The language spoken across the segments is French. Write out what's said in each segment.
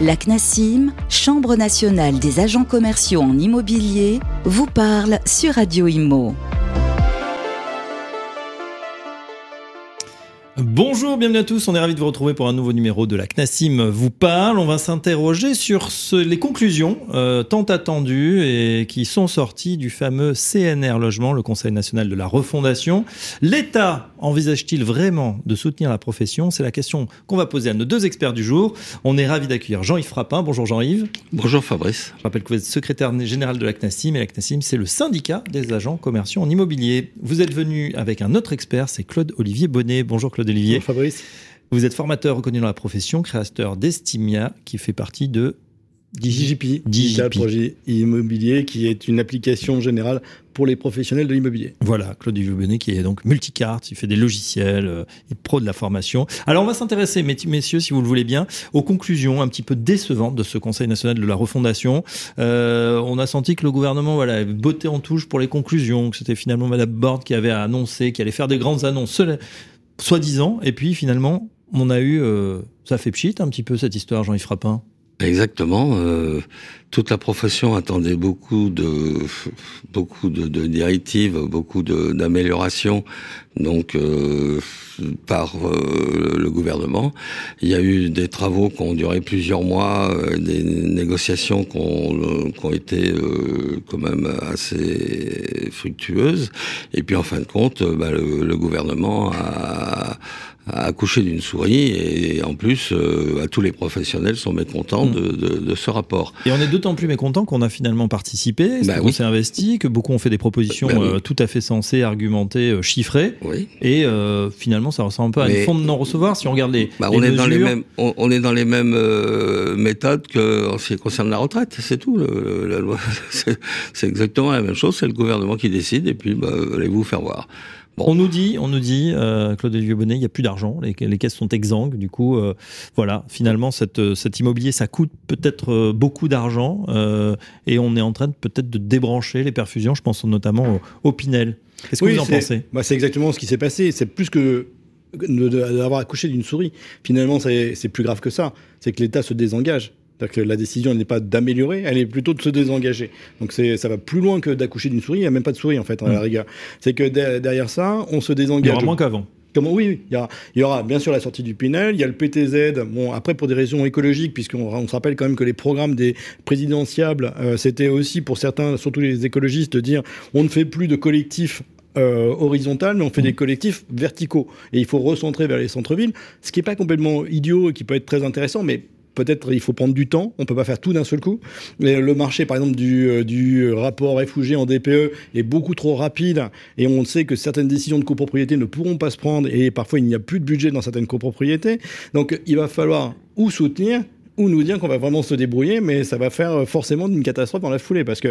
La CNASIM, Chambre nationale des agents commerciaux en immobilier, vous parle sur Radio Imo. Bonjour, bienvenue à tous. On est ravis de vous retrouver pour un nouveau numéro de la CNASIM vous parle. On va s'interroger sur les conclusions euh, tant attendues et qui sont sorties du fameux CNR Logement, le Conseil national de la refondation. L'État envisage-t-il vraiment de soutenir la profession? C'est la question qu'on va poser à nos deux experts du jour. On est ravis d'accueillir Jean-Yves Frappin. Bonjour Jean-Yves. Bonjour Fabrice. Je rappelle que vous êtes secrétaire général de la CNASIM et la CNASIM, c'est le syndicat des agents commerciaux en immobilier. Vous êtes venu avec un autre expert, c'est Claude Olivier Bonnet. Bonjour Claude Olivier. Fabrice. Vous êtes formateur reconnu dans la profession, créateur d'Estimia, qui fait partie de DigiP, Digital Projet Immobilier, qui est une application générale pour les professionnels de l'immobilier. Voilà, Claude Bonnet qui est donc multicarte, il fait des logiciels, euh, il est pro de la formation. Alors on va s'intéresser, messieurs, si vous le voulez bien, aux conclusions un petit peu décevantes de ce Conseil national de la refondation. Euh, on a senti que le gouvernement voilà, botté en touche pour les conclusions, que c'était finalement Madame Borde qui avait annoncé, qui allait faire des grandes annonces soi-disant, et puis finalement, on a eu, euh, ça fait pchit un petit peu cette histoire, Jean-Yves Frappin? Exactement. Euh, toute la profession attendait beaucoup de beaucoup de, de directives, beaucoup d'améliorations, donc euh, par euh, le gouvernement. Il y a eu des travaux qui ont duré plusieurs mois, euh, des négociations qui ont, qui ont été quand même assez fructueuses. Et puis en fin de compte, bah, le, le, gouvernement a a accouché d'une souris et en plus euh, tous les professionnels sont mécontents mm. de, de, de, ce rapport. Et on est d'autant plus mécontents qu'on a finalement participé, bah qu'on s'est investi, que beaucoup ont fait des propositions bah euh, tout à fait sensées, argumentées, euh, chiffrées. Oui. Et finalement ça ressemble un peu à une fond de non-recevoir si on regarde les, bah, les on mesures. Est dans les mêmes, on, on, est dans les mêmes méthodes que en ce qui concerne la retraite, c'est tout. Le, la loi, c'est exactement la même chose, c'est le gouvernement qui décide et puis bah, allez-vous faire voir. On nous dit, on nous dit, euh, Claude Bonnet, il n'y a plus d'argent, les, les, caisses sont exsangues. Du coup, euh, voilà, finalement, cette, euh, cet immobilier, ça coûte peut-être euh, beaucoup d'argent euh, et on est en train peut-être de débrancher les perfusions. Je pense notamment au, au Pinel. Qu'est-ce que oui, vous en pensez? bah, C'est exactement ce qui s'est passé. C'est plus que d'avoir accouché d'une souris. Finalement, c'est plus grave que ça. C'est que l'État se désengage. Que la décision n'est pas d'améliorer, elle est plutôt de se désengager. Donc ça va plus loin que d'accoucher d'une souris. Il n'y a même pas de souris en fait, à la rigueur. C'est que derrière ça, on se désengage. Il y aura moins qu'avant. Comment? Oui, oui. Il, y aura, il y aura bien sûr la sortie du Pinel, il y a le PTZ. Bon, après pour des raisons écologiques, puisqu'on on se rappelle quand même que les programmes des présidentiables, euh, c'était aussi pour certains, surtout les écologistes, de dire on ne fait plus de collectifs euh, horizontal, mais on fait mmh. des collectifs verticaux. Et il faut recentrer vers les centres-villes, ce qui n'est pas complètement idiot et qui peut être très intéressant, mais peut-être il faut prendre du temps, on peut pas faire tout d'un seul coup. Mais le marché, par exemple, du, euh, du rapport réfugié en DPE est beaucoup trop rapide et on sait que certaines décisions de copropriété ne pourront pas se prendre et parfois il n'y a plus de budget dans certaines copropriétés. Donc il va falloir ou soutenir ou nous dire qu'on va vraiment se débrouiller, mais ça va faire forcément une catastrophe dans la foulée, parce que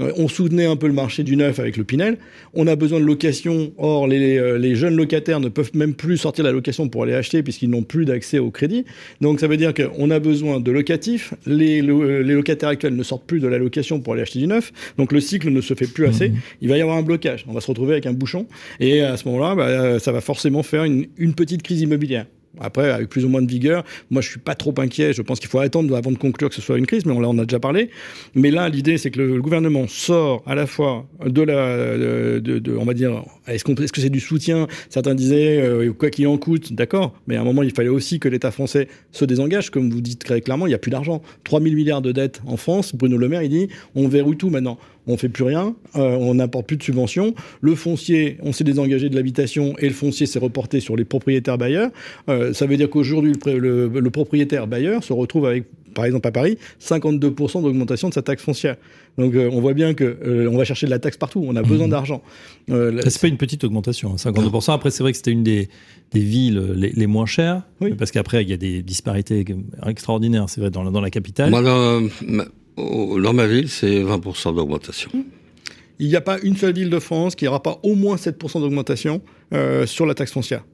euh, on soutenait un peu le marché du neuf avec le Pinel, on a besoin de location, or les, euh, les jeunes locataires ne peuvent même plus sortir la location pour aller acheter, puisqu'ils n'ont plus d'accès au crédit, donc ça veut dire qu'on a besoin de locatifs, les, le, les locataires actuels ne sortent plus de la location pour aller acheter du neuf, donc le cycle ne se fait plus assez, mmh. il va y avoir un blocage, on va se retrouver avec un bouchon, et à ce moment-là, bah, ça va forcément faire une, une petite crise immobilière. Après, avec plus ou moins de vigueur, moi je suis pas trop inquiet. Je pense qu'il faut attendre avant de conclure que ce soit une crise, mais on, en a déjà parlé. Mais là, l'idée, c'est que le, gouvernement sort à la fois de la, on va dire, est-ce que c'est du soutien? Certains disaient euh, quoi qu'il en coûte, d'accord. Mais à un moment, il fallait aussi que l'État français se désengage, comme vous dites très clairement, il n'y a plus d'argent. 3 000 milliards de dettes en France. Bruno Le Maire, il dit, on verrouille tout maintenant on fait plus rien, euh, on n'apporte plus de subventions. Le foncier, on s'est désengagé de l'habitation et le foncier s'est reporté sur les propriétaires bailleurs. Euh, ça veut dire qu'aujourd'hui, le, le, le, propriétaire bailleur se retrouve avec, par exemple à Paris, 52% d'augmentation de sa taxe foncière. Donc euh, on voit bien que euh, on va chercher de la taxe partout. On a besoin mmh. d'argent. Euh, c'est pas une petite augmentation, hein, 52%. Après, c'est vrai que c'était une des, des villes les, les, moins chères, oui. parce qu'après il y a des disparités extraordinaires. C'est vrai dans, dans la capitale. Moi, dans, dans ma ville, c'est 20% d'augmentation. Il n'y a pas une seule ville de France qui n'aura pas au moins 7% d'augmentation euh, sur la taxe foncière.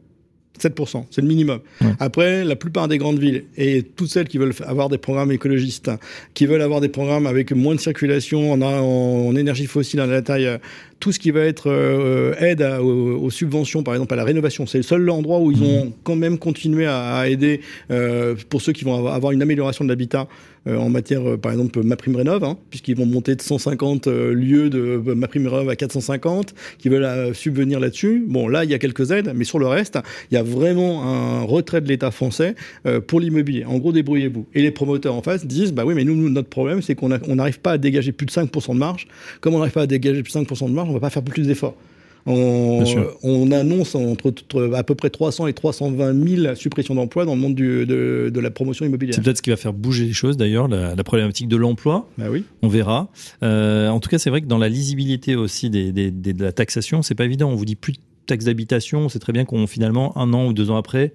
7%, c'est le minimum. Après, la plupart des grandes villes et toutes celles qui veulent avoir des programmes écologistes, qui veulent avoir des programmes avec moins de circulation en, en, énergie fossile à la taille, tout ce qui va être euh, aide aux, subventions, par exemple à la rénovation, c'est le seul endroit où ils mmh. ont quand même continué à, aider euh, pour ceux qui vont avoir une amélioration de l'habitat euh, en matière, euh, par exemple, ma prime rénov, hein, puisqu'ils vont monter de 150 euh, lieux de ma prime rénov à 450, qui veulent subvenir là-dessus. Bon, là, il y a quelques aides, mais sur le reste, il y a vraiment un retrait de l'État français pour l'immobilier. En gros, débrouillez-vous. Et les promoteurs en face disent, bah oui, mais nous, notre problème, c'est qu'on n'arrive pas à dégager plus de 5% de marge. Comme on n'arrive pas à dégager plus de 5% de marge, on ne va pas faire plus d'efforts. On, annonce entre, à peu près 300 et 320 000 suppressions d'emplois dans le monde de, la promotion immobilière. C'est peut-être ce qui va faire bouger les choses d'ailleurs, la, problématique de l'emploi. Bah oui. On verra. Euh, en tout cas, c'est vrai que dans la lisibilité aussi de la taxation, c'est pas évident. On vous dit plus de taxes d'habitation, c'est très bien qu'on finalement un an ou deux ans après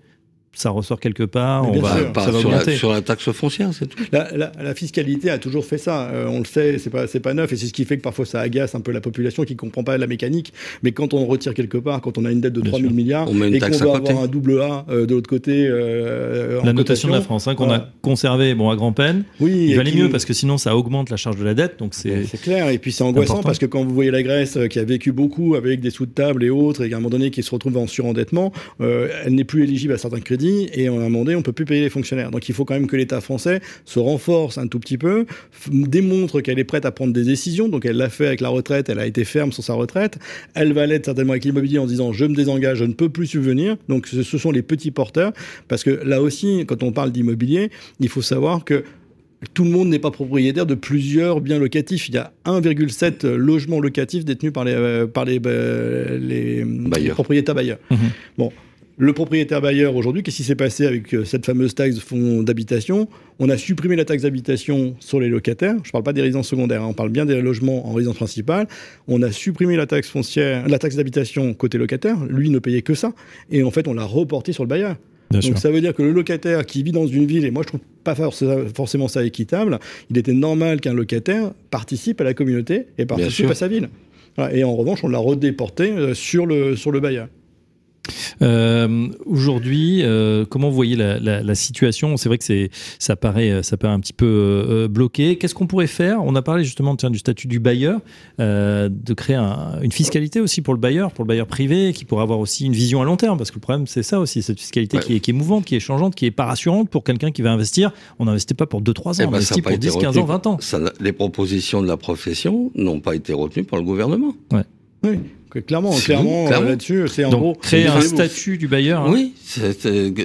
ça ressort quelque part, on va, ça va sur, la, sur, la, taxe foncière, c'est tout. La, la, fiscalité a toujours fait ça. Euh, on le sait, c'est pas, c'est pas neuf, et c'est ce qui fait que parfois ça agace un peu la population qui comprend pas la mécanique. Mais quand on retire quelque part, quand on a une dette de 3 000 milliards et qu'on doit avoir un double A euh, de l'autre côté, euh, la notation de la France, hein, qu'on a conservé, bon, à grand peine. Oui, il valait mieux parce que sinon ça augmente la charge de la dette, donc c'est. C'est clair, et puis c'est angoissant parce que quand vous voyez la Grèce qui a vécu beaucoup avec des sous de table et autres, et à un moment donné qui se retrouve en surendettement, elle n'est plus éligible à certains crédits, et à un moment on on peut plus payer les fonctionnaires. Donc il faut quand même que l'État français se renforce un tout petit peu, démontre qu'elle est prête à prendre des décisions. Donc elle l'a fait avec la retraite, elle a été ferme sur sa retraite. Elle va l'être certainement avec l'immobilier en disant je me désengage, je ne peux plus subvenir. Donc ce sont les petits porteurs. Parce que là aussi, quand on parle d'immobilier, il faut savoir que tout le monde n'est pas propriétaire de plusieurs biens locatifs. Il y a 1,7 logements locatifs détenus par les, euh, par les, euh, les, propriétaires bailleurs. Mmh bon, le propriétaire bailleur aujourd'hui, qu'est-ce qui s'est passé avec euh, cette fameuse taxe fonds d'habitation? On a supprimé la taxe d'habitation sur les locataires. Je ne parle pas des résidences secondaires, hein. on parle bien des logements en résidence principale. On a supprimé la taxe foncière, la taxe d'habitation côté locataire. Lui ne payait que ça, et en fait on l'a reporté sur le bailleur. Donc ça veut dire que le locataire qui vit dans une ville, et moi je trouve pas forcément ça équitable, il était normal qu'un locataire participe à la communauté et participe à sa ville. Et en revanche, on l'a redéporté euh, sur le, sur le bailleur. Euh, Aujourd'hui, euh, comment vous voyez la, la, la situation? C'est vrai que c'est ça paraît ça paraît un petit peu euh, bloqué. Qu'est-ce qu'on pourrait faire? On a parlé justement tiens, du statut du bailleur, euh, de créer un, une fiscalité aussi pour le bailleur, pour le bailleur privé, qui pourrait avoir aussi une vision à long terme, parce que le problème c'est ça aussi, cette fiscalité qui, est, qui, est, mouvante, qui est changeante, qui est pas rassurante pour quelqu'un qui va investir. On n'investit pas pour 2-3 ans, eh on ben, investit pour 10, 15 ans, 20 ans. Ça, les propositions de la profession n'ont pas été retenues par le gouvernement. Ouais. Oui. Clairement, clairement, euh, là-dessus, c'est en gros créer un statut du bailleur. Hein. Oui,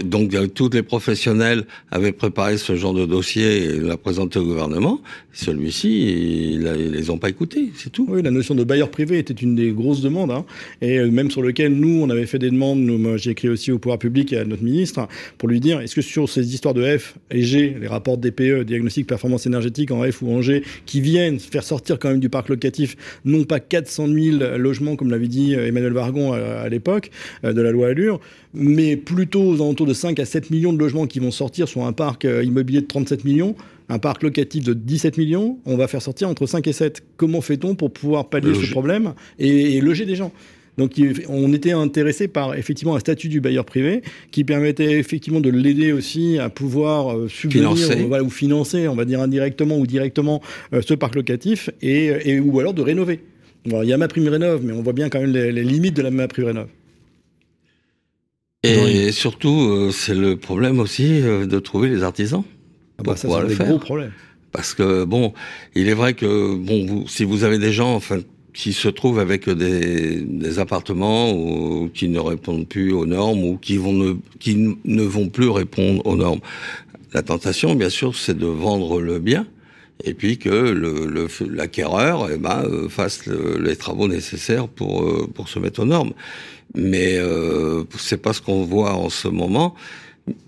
donc euh, tous les professionnels avaient préparé ce genre de dossier et l'a présenté au gouvernement. Celui-ci, ils les ont pas écoutés, c'est tout. Oui, la notion de bailleur privé était une des grosses demandes, hein, et euh, même sur lequel nous, on avait fait des demandes. Nous, j'ai écrit aussi au pouvoir public et à notre ministre pour lui dire est-ce que sur ces histoires de F et G, les rapports DPE, diagnostic performance énergétique en F ou en G, qui viennent faire sortir quand même du parc locatif non pas 400 000 logements comme l'avait dit Emmanuel Vargon à, l'époque euh, de la loi Allure, mais plutôt aux alentours de 5 à 7 millions de logements qui vont sortir sur un parc euh, immobilier de 37 millions un parc locatif de 17 millions, on va faire sortir entre 5 et 7. Comment fait-on pour pouvoir pallier ce problème et, loger des gens? Donc, on était intéressé par effectivement un statut du bailleur privé qui permettait effectivement de l'aider aussi à pouvoir euh, subvenir ou financer, on va dire indirectement ou directement, ce parc locatif et, ou alors de rénover il y a ma prime rénov, mais on voit bien quand même les, limites de la ma prime rénov. Et surtout, euh, c'est le problème aussi euh, de trouver les artisans. Ah bah ça, c'est un gros problème. Parce que, bon, il est vrai que, bon, vous, si vous avez des gens, enfin, qui se trouvent avec des, appartements ou, qui ne répondent plus aux normes ou qui, vont ne, qui ne vont plus répondre aux normes, la tentation, bien sûr, c'est de vendre le bien et puis que le, l'acquéreur eh ben, euh, fasse les travaux nécessaires pour, euh, pour se mettre aux normes. Mais euh, c'est pas ce qu'on voit en ce moment.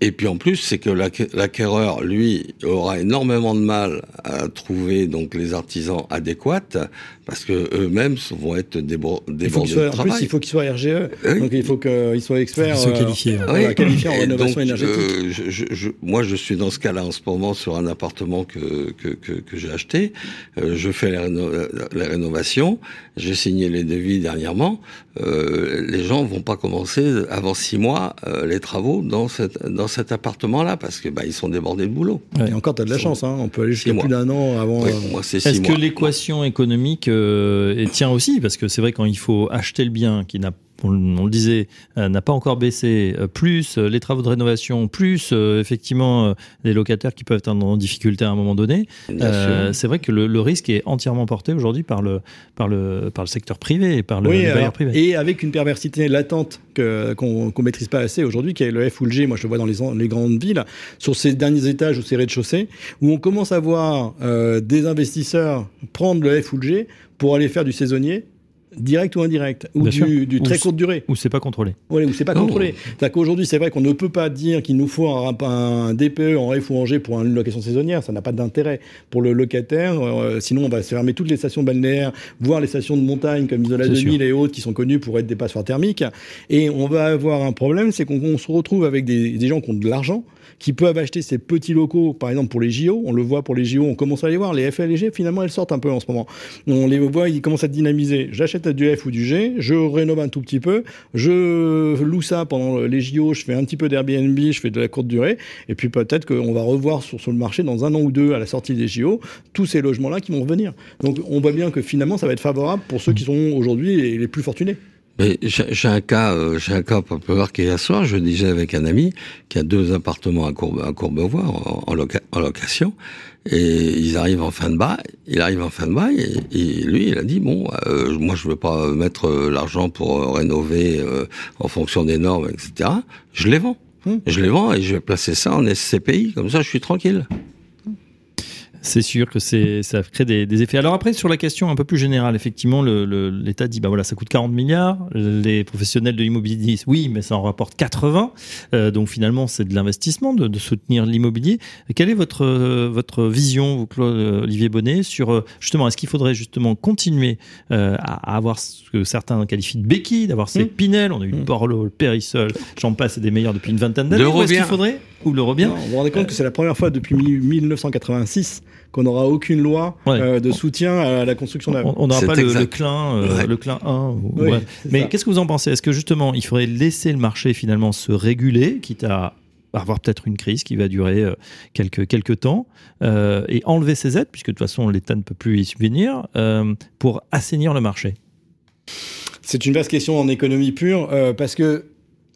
Et puis en plus, c'est que l'acquéreur, lui, aura énormément de mal à trouver donc les artisans adéquats parce que eux-mêmes vont être débordés de travail. En plus, il faut qu'ils soient RGE, donc il faut qu'ils soient experts, ils soient qualifiés, euh, qualifiés en rénovation énergétique. Euh, je, je, moi, je suis dans ce cas-là en ce moment sur un appartement que que, que, que j'ai acheté. Euh, je fais les, réno les rénovations. J'ai signé les devis dernièrement. Euh, les gens vont pas commencer avant six mois euh, les travaux dans cette dans cet appartement-là parce que bah ils sont débordés de boulot. Et encore, tu as de la chance. Hein. On peut aller jusqu'à plus d'un an avant. Oui, moi, c'est Est-ce que l'équation économique euh, tient aussi Parce que c'est vrai quand il faut acheter le bien qui n'a on, le disait, euh, n'a pas encore baissé, euh, plus euh, les travaux de rénovation, plus effectivement les locataires qui peuvent être en difficulté à un moment donné, c'est vrai que le, risque est entièrement porté aujourd'hui par le, par, le, par le secteur privé et par le, bailleur privé. Et avec une perversité latente qu'on ne maîtrise pas assez aujourd'hui, qui est le F ou le G, moi je le vois dans les, les grandes villes, sur ces derniers étages ou ces rez-de-chaussée, où on commence à voir des investisseurs prendre le F ou le G pour aller faire du saisonnier direct ou indirect, ou du, très courte durée. Ou c'est pas contrôlé. Oui, ou c'est pas contrôlé. C'est-à-dire qu'aujourd'hui, c'est vrai qu'on ne peut pas dire qu'il nous faut un, DPE en F ou en G pour une location saisonnière. Ça n'a pas d'intérêt pour le locataire. Euh, sinon, on va se fermer toutes les stations balnéaires, voire les stations de montagne comme Isola 2000 et autres qui sont connues pour être des passoires thermiques. Et on va avoir un problème, c'est qu'on se retrouve avec des, des gens qui ont de l'argent qui peuvent acheter ces petits locaux, par exemple pour les JO. On le voit pour les JO, on commence à les voir. Les F et les G, finalement, elles sortent un peu en ce moment. On les voit, ils commencent à dynamiser. J'achète du F ou du G, je rénove un tout petit peu, je loue ça pendant les JO, je fais un petit peu d'Airbnb, je fais de la courte durée, et puis peut-être qu'on va revoir sur, sur, le marché dans un an ou deux à la sortie des JO tous ces logements-là qui vont revenir. Donc on voit bien que finalement, ça va être favorable pour ceux qui sont aujourd'hui les plus fortunés. Mais j'ai un cas, euh, j'ai un cas voir qui est hier soir. Je disais avec un ami qui a deux appartements à, Courbe, à Courbevoie en, en, location, et ils arrivent en fin de bail. Il arrive en fin de bail et, lui, il a dit bon, euh, moi je veux pas mettre euh, l'argent pour rénover en fonction des normes, etc. Je les vends. Hum. Je les vends et je vais placer ça en SCPI, comme ça je suis tranquille. C'est sûr que c'est ça crée des, des, effets. Alors après sur la question un peu plus générale, effectivement, l'État dit bah voilà ça coûte 40 milliards. Les professionnels de l'immobilier disent oui, mais ça en rapporte 80. Euh, donc finalement c'est de l'investissement de, de, soutenir l'immobilier. Quelle est votre votre vision, vous Claude Olivier Bonnet, sur euh, justement est-ce qu'il faudrait justement continuer euh, à, avoir ce que certains qualifient de béquilles, d'avoir ces mmh. Pinel, on a eu mmh. Borloo, le Périssol, j'en passe, c'est des meilleurs depuis une vingtaine d'années. Est-ce qu'il faudrait? Ou le revient? Vous vous rendez compte que c'est la première fois depuis 1986 qu'on n'aura aucune loi euh, de soutien à la construction neuve. On n'aura pas le, le, clin, euh, le clin 1. Mais qu'est-ce que vous en pensez? Est-ce que justement, il faudrait laisser le marché finalement se réguler, quitte à avoir peut-être une crise qui va durer euh, quelques, quelques temps, et enlever ces aides, puisque de toute façon l'État ne peut plus y subvenir, pour assainir le marché? C'est une vaste question en économie pure, parce que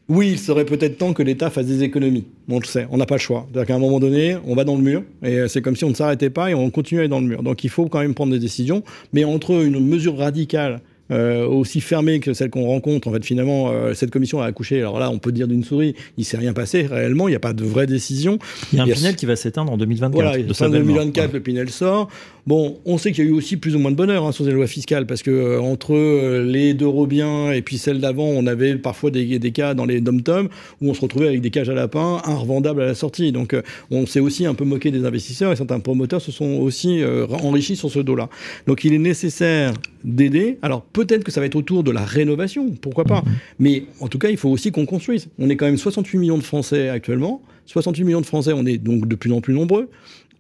oui, il serait peut-être temps que l'État fasse des économies. On le sait, on n'a pas le choix. C'est-à-dire qu'à un moment donné, on va dans le mur, et euh, c'est comme si on ne s'arrêtait pas et on continue à aller dans le mur. Donc il faut quand même prendre des décisions, mais entre une mesure radicale euh, aussi fermée que celle qu'on rencontre. En fait, finalement, euh, cette commission a accouché. Alors là, on peut dire d'une souris, il s'est rien passé réellement. Il n'y a pas de vraie décision. Il y a un Pinel qui va s'éteindre en 2024. Voilà, en 2024, le Pinel sort. Bon, on sait qu'il y a eu aussi plus ou moins de bonheur hein, sur les lois fiscales parce que euh, entre les deux Robiens et puis celles d'avant, on avait parfois des, des cas dans les dom-toms où on se retrouvait avec des cages à lapins inrevendables à la sortie. Donc, on s'est aussi un peu moqué des investisseurs et certains promoteurs se sont aussi enrichis sur ce dos-là. Donc, il est nécessaire d'aider. Alors, peut-être que ça va être autour de la rénovation, pourquoi pas. Mhm. Mais en tout cas, il faut aussi qu'on construise. On est quand même 68 millions de Français actuellement. 68 millions de Français, on est donc de plus en plus nombreux.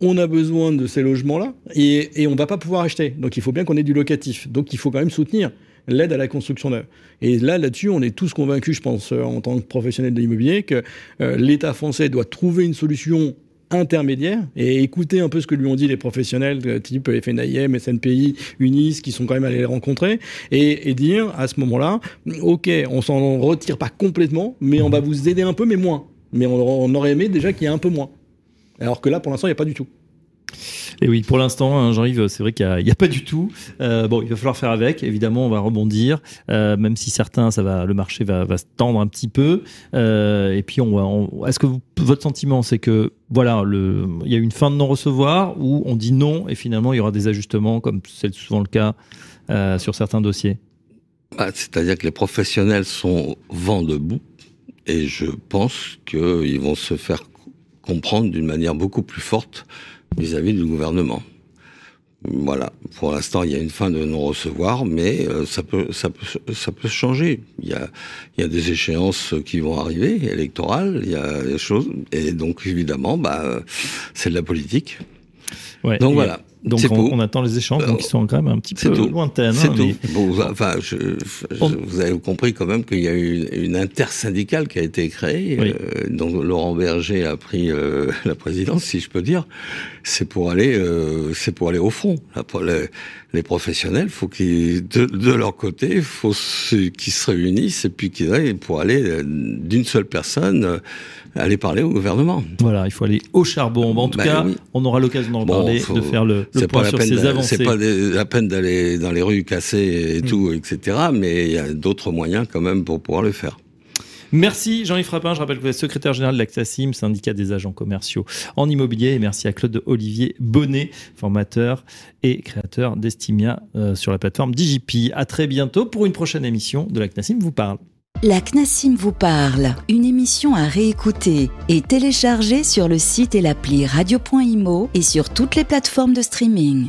On a besoin de ces logements-là et, et on ne va pas pouvoir acheter. Donc il faut bien qu'on ait du locatif. Donc il faut quand même soutenir l'aide à la construction neuve. Et là, là-dessus, on est tous convaincus, je pense, euh, en tant que professionnels de l'immobilier, que euh, l'État français doit trouver une solution intermédiaire et écouter un peu ce que lui ont dit les professionnels de type FNIM, SNPI, UNIS qui sont quand même allés les rencontrer et, dire à ce moment-là, ok, on s'en retire pas complètement, mais on va vous aider un peu, mais moins. Mais on, aurait aimé déjà qu'il y ait un peu moins. Alors que là, pour l'instant, il n'y a pas du tout. Et oui, pour l'instant, hein, Jean-Yves, c'est vrai qu'il n'y a, pas du tout. Euh, bon, il va falloir faire avec. Évidemment, on va rebondir, euh, même si certains, ça va, le marché va, se tendre un petit peu. Euh, et puis, on, est-ce que votre sentiment, c'est que voilà, il y a une fin de non-recevoir où on dit non et finalement il y aura des ajustements, comme c'est souvent le cas sur certains dossiers? Bah, c'est-à-dire que les professionnels sont vent debout et je pense qu'ils vont se faire comprendre d'une manière beaucoup plus forte vis-à-vis du gouvernement. Voilà. Pour l'instant, il y a une fin de non-recevoir, mais euh, ça peut, ça peut, ça peut changer. Il y a, il y a des échéances qui vont arriver, électorales. Il y a des choses, et donc évidemment, bah, c'est de la politique. Ouais, donc voilà. Donc on, attend les échanges, donc ils sont quand même un petit peu tout. lointaines. C'est hein, tout. mais- Bon, enfin, je, je- On- vous avez compris quand même qu'il y a eu une, une intersyndicale qui a été créée, Oui. euh, dont Laurent Berger a pris euh, la présidence, si je peux dire. C'est pour aller, euh, c'est pour aller au pro- les, les professionnels, faut qu'ils, de, de leur côté, faut qu'ils se réunissent et puis qu'ils aillent pour aller euh, d'une seule personne euh, aller parler au gouvernement. Voilà, il faut aller au charbon. Bon, en tout Ben cas, oui. on aura l'occasion d'en Bon, parler, faut- de faire le, le C'est point pas la sur peine, ces d'a- avancées. c'est pas des- la peine d'aller dans les rues cassées et tout, etc. Mais il y a d'autres moyens quand même pour pouvoir le faire. Merci Jean-Yves Frappin, je rappelle que vous êtes secrétaire général de l'ACTASIM, syndicat des agents commerciaux en immobilier, et merci à Claude Olivier Bonnet, formateur et créateur d'Estimia euh, sur la plateforme DigiPi. À très bientôt pour une prochaine émission de l'ACTASIM vous parle. La CNASIM vous parle, une émission à réécouter et télécharger sur le site et l'appli radio.imo et sur toutes les plateformes de streaming.